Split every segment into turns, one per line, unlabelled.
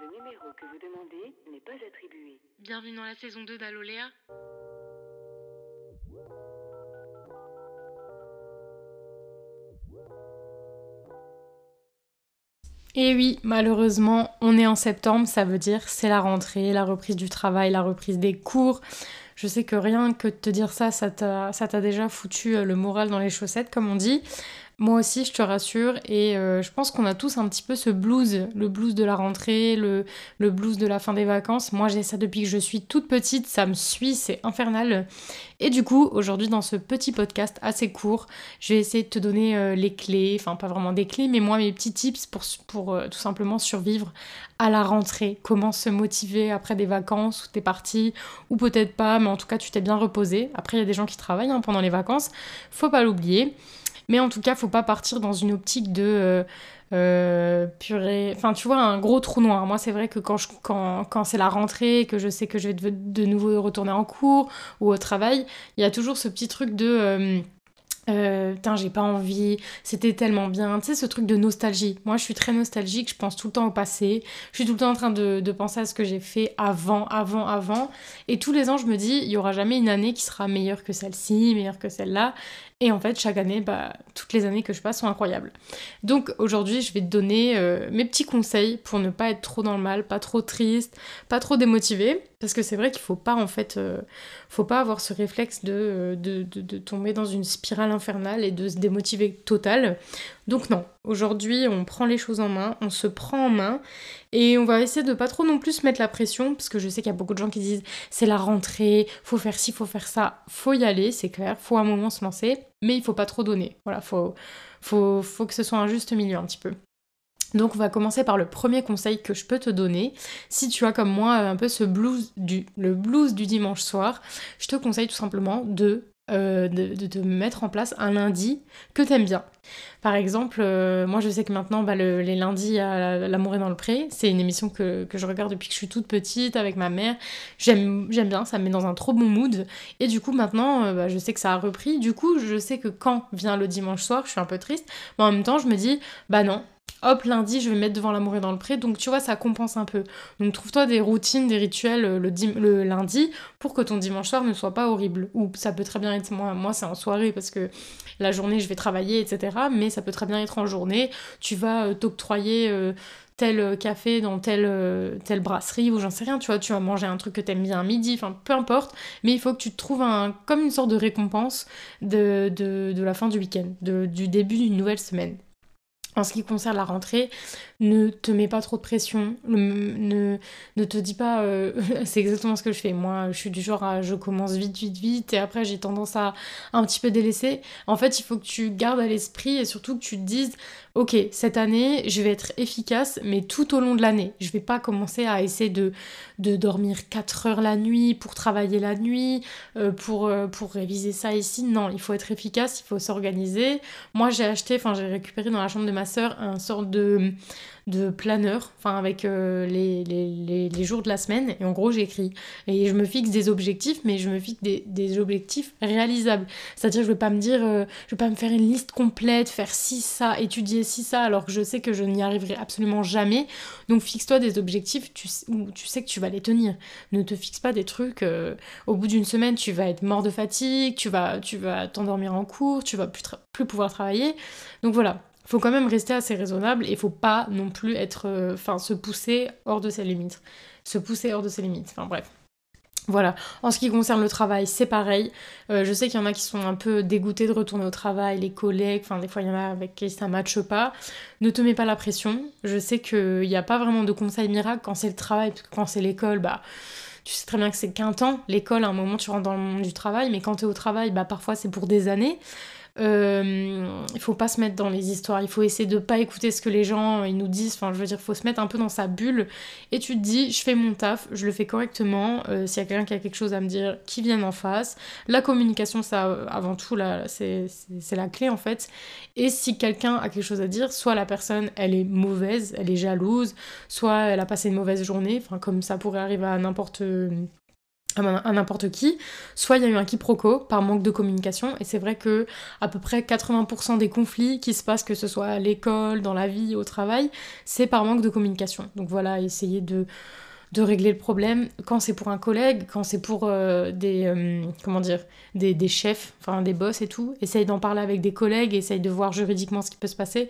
Le numéro que vous demandez n'est pas attribué.
Bienvenue dans la saison 2 d'Aloléa. Et oui, malheureusement, on est en septembre, ça veut dire c'est la rentrée, la reprise du travail, la reprise des cours. Je sais que rien que de te dire ça, ça t'a déjà foutu euh, le moral dans les chaussettes, comme on dit. Moi aussi, je te rassure, et euh, je pense qu'on a tous un petit peu ce blues, le blues de la rentrée, le, blues de la fin des vacances. Moi, j'ai ça depuis que je suis toute petite, ça me suit, c'est infernal. Et du coup, aujourd'hui, dans ce petit podcast assez court, je vais essayer de te donner euh, les clés, enfin pas vraiment des clés, mais moi, mes petits tips pour, pour euh, tout simplement survivre à la rentrée. Comment se motiver après des vacances où t'es parti, ou peut-être pas, mais en tout cas, tu t'es bien reposé. Après, il y a des gens qui travaillent hein, pendant les vacances, faut pas l'oublier. Mais en tout cas, faut pas partir dans une optique de euh, euh, purée. Enfin, tu vois, un gros trou noir. Moi, c'est vrai que quand, quand, quand c'est la rentrée, que je sais que je vais de, nouveau retourner en cours ou au travail, il y a toujours ce petit truc de. Euh, euh, putain, j'ai pas envie, c'était tellement bien. Tu sais, ce truc de nostalgie. Moi, je suis très nostalgique, je pense tout le temps au passé. Je suis tout le temps en train de, penser à ce que j'ai fait avant, avant, avant. Et tous les ans, je me dis, il y aura jamais une année qui sera meilleure que celle-ci, meilleure que celle-là. Et en fait, chaque année, bah, toutes les années que je passe sont incroyables. Donc aujourd'hui, je vais te donner euh, mes petits conseils pour ne pas être trop dans le mal, pas trop triste, pas trop démotivé. Parce que c'est vrai qu'il faut pas, en fait, euh, faut pas avoir ce réflexe euh, de, de, de, tomber dans une spirale infernale et de se démotiver total. Donc non, aujourd'hui, on prend les choses en main, on se prend en main et on va essayer de pas trop non plus mettre la pression, parce que je sais qu'il y a beaucoup de gens qui disent c'est la rentrée, faut faire ci, faut faire ça, faut y aller, c'est clair, faut à un moment se lancer, mais il faut pas trop donner. Voilà, faut, faut, faut que ce soit un juste milieu un petit peu. Donc on va commencer par le premier conseil que je peux te donner. Si tu as comme moi un peu ce blues du, le blues du dimanche soir, je te conseille tout simplement de euh, de, te mettre en place un lundi que t'aimes bien. Par exemple, euh, moi je sais que maintenant, bah, les lundis à L'amour est dans le pré, c'est une émission que, je regarde depuis que je suis toute petite avec ma mère. J'aime bien, ça me met dans un trop bon mood. Et du coup, maintenant, euh, bah, je sais que ça a repris. Du coup, je sais que quand vient le dimanche soir, je suis un peu triste. Mais en même temps, je me dis, bah non, hop, lundi, je vais mettre devant l'amour et dans le pré. Donc, tu vois, ça compense un peu. Donc, trouve-toi des routines, des rituels euh, le, le, lundi pour que ton dimanche soir ne soit pas horrible. Ou ça peut très bien être, moi, moi c'est en soirée parce que la journée, je vais travailler, etc. Mais ça peut très bien être en journée. Tu vas euh, t'octroyer. Euh, tel café dans telle, telle brasserie ou j'en sais rien, tu vois, tu vas manger un truc que t'aimes bien à midi, enfin peu importe, mais il faut que tu te trouves un, comme une sorte de récompense de, de, de la fin du week-end, du début d'une nouvelle semaine. En ce qui concerne la rentrée, ne te mets pas trop de pression, ne, ne te dis pas euh, c'est exactement ce que je fais. Moi, je suis du genre à je commence vite, vite, vite et après j'ai tendance à un petit peu délaisser. En fait, il faut que tu gardes à l'esprit et surtout que tu te dises ok, cette année, je vais être efficace, mais tout au long de l'année. Je vais pas commencer à essayer de, de dormir 4 heures la nuit pour travailler la nuit, euh, pour, euh, pour réviser ça ici. Non, il faut être efficace, il faut s'organiser. Moi, j'ai acheté, enfin, j'ai récupéré dans la chambre de ma soeur un sort de de planeur, enfin avec euh, les, les, les, jours de la semaine, et en gros j'écris. Et je me fixe des objectifs, mais je me fixe des, des objectifs réalisables. C'est-à-dire je ne vais pas me dire, euh, je vais pas me faire une liste complète, faire ci, ça, étudier ci, ça, alors que je sais que je n'y arriverai absolument jamais. Donc fixe-toi des objectifs où tu sais que tu vas les tenir. Ne te fixe pas des trucs, euh, au bout d'une semaine tu vas être mort de fatigue, tu vas tu vas t'endormir en cours, tu vas plus, plus pouvoir travailler. Donc voilà, faut quand même rester assez raisonnable et faut pas non plus être, euh, enfin, se pousser hors de ses limites. Se pousser hors de ses limites. Enfin bref. Voilà. En ce qui concerne le travail, c'est pareil. Euh, je sais qu'il y en a qui sont un peu dégoûtés de retourner au travail, les collègues, enfin des fois il y en a avec qui ça matche pas. Ne te mets pas la pression. Je sais qu'il n'y a pas vraiment de conseil miracle quand c'est le travail, quand c'est l'école, bah tu sais très bien que c'est qu'un temps. L'école, à un moment, tu rentres dans le monde du travail, mais quand tu es au travail, bah parfois c'est pour des années. Euh, il faut pas se mettre dans les histoires, il faut essayer de pas écouter ce que les gens ils nous disent. Enfin, je veux dire, il faut se mettre un peu dans sa bulle et tu te dis, je fais mon taf, je le fais correctement. Euh, s'il y a quelqu'un qui a quelque chose à me dire, qui vienne en face. La communication, ça, avant tout, là, c'est la clé en fait. Et si quelqu'un a quelque chose à dire, soit la personne elle est mauvaise, elle est jalouse, soit elle a passé une mauvaise journée, enfin, comme ça pourrait arriver à n'importe à n'importe qui, soit il y a eu un quiproquo par manque de communication, et c'est vrai que à peu près 80% des conflits qui se passent, que ce soit à l'école, dans la vie, au travail, c'est par manque de communication. Donc voilà, essayer de, de régler le problème quand c'est pour un collègue, quand c'est pour euh, des, euh, comment dire, des, des, chefs, enfin des boss et tout, essaye d'en parler avec des collègues, essaye de voir juridiquement ce qui peut se passer.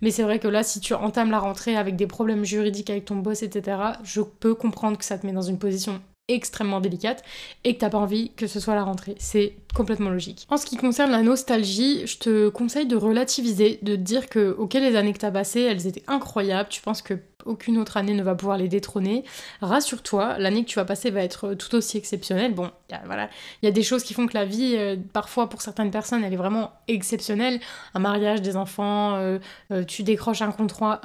Mais c'est vrai que là, si tu entames la rentrée avec des problèmes juridiques avec ton boss, etc., je peux comprendre que ça te met dans une position extrêmement délicate et que t'as pas envie que ce soit la rentrée. C'est complètement logique. En ce qui concerne la nostalgie, je te conseille de relativiser, de te dire que ok les années que t'as passées, elles étaient incroyables, tu penses que aucune autre année ne va pouvoir les détrôner. Rassure-toi, l'année que tu vas passer va être tout aussi exceptionnelle. Bon, voilà, il y a des choses qui font que la vie, euh, parfois pour certaines personnes, elle est vraiment exceptionnelle. Un mariage, des enfants, euh, euh, tu décroches un contrat,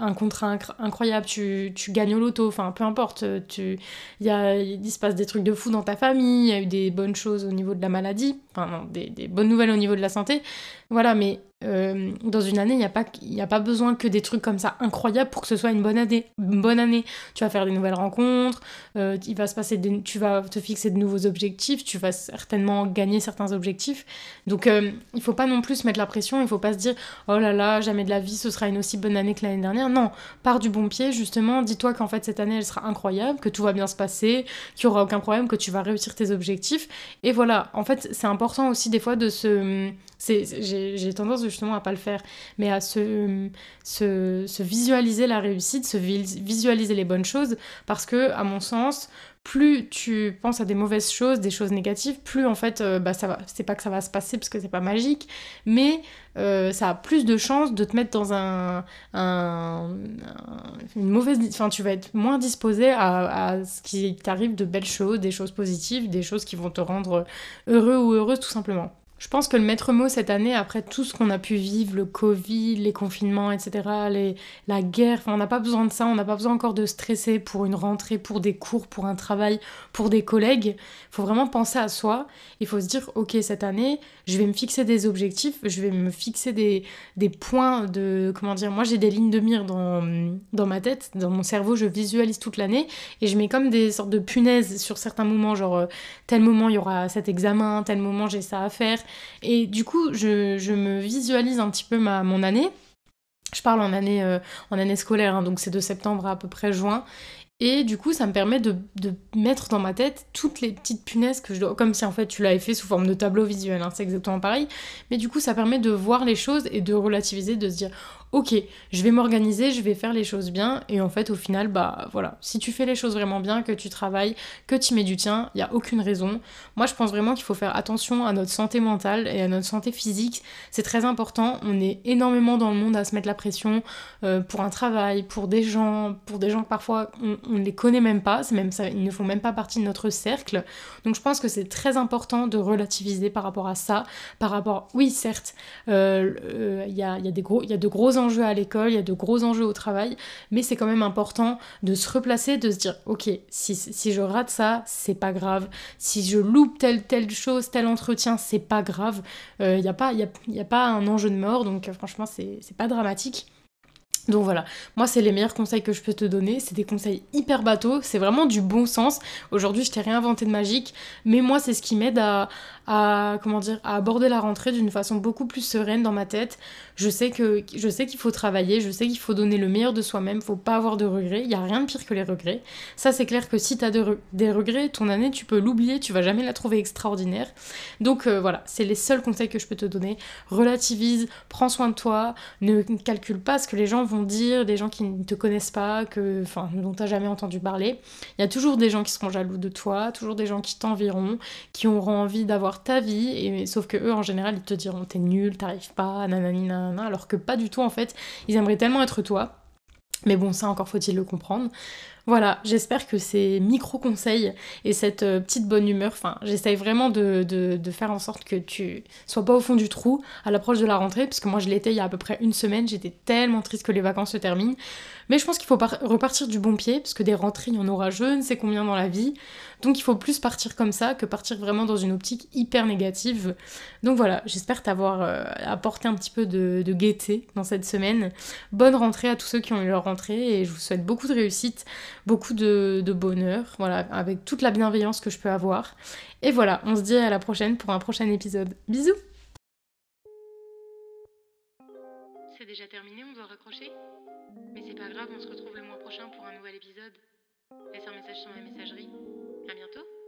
incroyable, tu, gagnes au loto, enfin peu importe. Il se passe des trucs de fou dans ta famille, il y a eu des bonnes choses au niveau de la maladie, enfin non, des bonnes nouvelles au niveau de la santé. Voilà, mais euh, dans une année, il n'y a, pas, a pas besoin que des trucs comme ça incroyables pour que ce soit une bonne année. Bonne année. Tu vas faire des nouvelles rencontres, euh, il va se passer tu vas te fixer de nouveaux objectifs, tu vas certainement gagner certains objectifs. Donc euh, il faut pas non plus se mettre la pression, il faut pas se dire oh là là, jamais de la vie ce sera une aussi bonne année que l'année dernière. Non, pars du bon pied, justement, dis-toi qu'en fait cette année elle sera incroyable, que tout va bien se passer, qu'il n'y aura aucun problème, que tu vas réussir tes objectifs. Et voilà, en fait c'est important aussi des fois de se j'ai tendance justement à pas le faire, mais à se, se, visualiser la réussite, se visualiser les bonnes choses, parce que, à mon sens, plus tu penses à des mauvaises choses, des choses négatives, plus en fait, euh, bah ça va. C'est pas que ça va se passer parce que c'est pas magique, mais euh, ça a plus de chances de te mettre dans un, une mauvaise. Enfin, tu vas être moins disposé à, à ce qui t'arrive de belles choses, des choses positives, des choses qui vont te rendre heureux ou heureuse tout simplement. Je pense que le maître mot cette année, après tout ce qu'on a pu vivre, le Covid, les confinements, etc., la guerre, on n'a pas besoin de ça, on n'a pas besoin encore de stresser pour une rentrée, pour des cours, pour un travail, pour des collègues. Il faut vraiment penser à soi. Il faut se dire, ok, cette année, je vais me fixer des objectifs, je vais me fixer des, des points de... Comment dire Moi, j'ai des lignes de mire dans, dans ma tête, dans mon cerveau, je visualise toute l'année et je mets comme des sortes de punaises sur certains moments, genre euh, tel moment il y aura cet examen, tel moment j'ai ça à faire. Et du coup, je, me visualise un petit peu ma, mon année. Je parle en année, euh, scolaire, hein, donc c'est de septembre à, peu près juin. Et du coup, ça me permet de, mettre dans ma tête toutes les petites punaises que je dois. Comme si en fait tu l'avais fait sous forme de tableau visuel, hein, c'est exactement pareil. Mais du coup, ça permet de voir les choses et de relativiser, de se dire ok, je vais m'organiser, je vais faire les choses bien, et en fait, au final, bah voilà, si tu fais les choses vraiment bien, que tu travailles, que tu mets du tien, il n'y a aucune raison. Moi, je pense vraiment qu'il faut faire attention à notre santé mentale et à notre santé physique. C'est très important. On est énormément dans le monde à se mettre la pression euh, pour un travail, pour des gens, pour des gens que parfois on ne les connaît même pas, ils ne font même pas partie de notre cercle. Donc, je pense que c'est très important de relativiser par rapport à ça, par rapport, oui, certes, euh, euh, il y, a, gros, y a de gros enjeux à l'école, il y a de gros enjeux au travail, mais c'est quand même important de se replacer, de se dire, ok, si, si je rate ça, c'est pas grave. Si je loupe telle, telle chose, tel entretien, c'est pas grave. Il euh, n'y a, pas, y a, y a pas un enjeu de mort, donc euh, franchement, c'est pas dramatique. Donc voilà, moi c'est les meilleurs conseils que je peux te donner, c'est des conseils hyper bateaux, c'est vraiment du bon sens. Aujourd'hui je t'ai réinventé de magique, mais moi c'est ce qui m'aide à, à comment dire à aborder la rentrée d'une façon beaucoup plus sereine dans ma tête. Je sais que je sais qu'il faut travailler, je sais qu'il faut donner le meilleur de soi-même, faut pas avoir de regrets, il y a rien de pire que les regrets. Ça c'est clair que si tu as des regrets, ton année tu peux l'oublier, tu vas jamais la trouver extraordinaire. Donc euh, voilà, c'est les seuls conseils que je peux te donner. Relativise, prends soin de toi, ne calcule pas ce que les gens vont dire, des gens qui ne te connaissent pas, que enfin dont tu jamais entendu parler. Il y a toujours des gens qui seront jaloux de toi, toujours des gens qui t'envieront, qui auront envie d'avoir ta vie, et, sauf que eux en général ils te diront t'es nul, t'arrives pas, nanani nanana, alors que pas du tout en fait, ils aimeraient tellement être toi. Mais bon, ça encore faut-il le comprendre. Voilà, j'espère que ces micro-conseils et cette euh, petite bonne humeur, enfin, j'essaye vraiment de, de, faire en sorte que tu sois pas au fond du trou à l'approche de la rentrée, parce que moi je l'étais il y a à peu près une semaine, j'étais tellement triste que les vacances se terminent. Mais je pense qu'il faut repartir du bon pied, parce que des rentrées, il y en aura je ne sais combien dans la vie. Donc il faut plus partir comme ça que partir vraiment dans une optique hyper négative. Donc voilà, j'espère t'avoir euh, apporté un petit peu de, de, gaieté dans cette semaine. Bonne rentrée à tous ceux qui ont eu leur et je vous souhaite beaucoup de réussite, beaucoup de, de bonheur, voilà, avec toute la bienveillance que je peux avoir. Et voilà, on se dit à la prochaine pour un prochain épisode. Bisous
C'est déjà terminé, on doit raccrocher? Mais c'est pas grave, on se retrouve le mois prochain pour un nouvel épisode. Laisse un message sur ma messagerie. À bientôt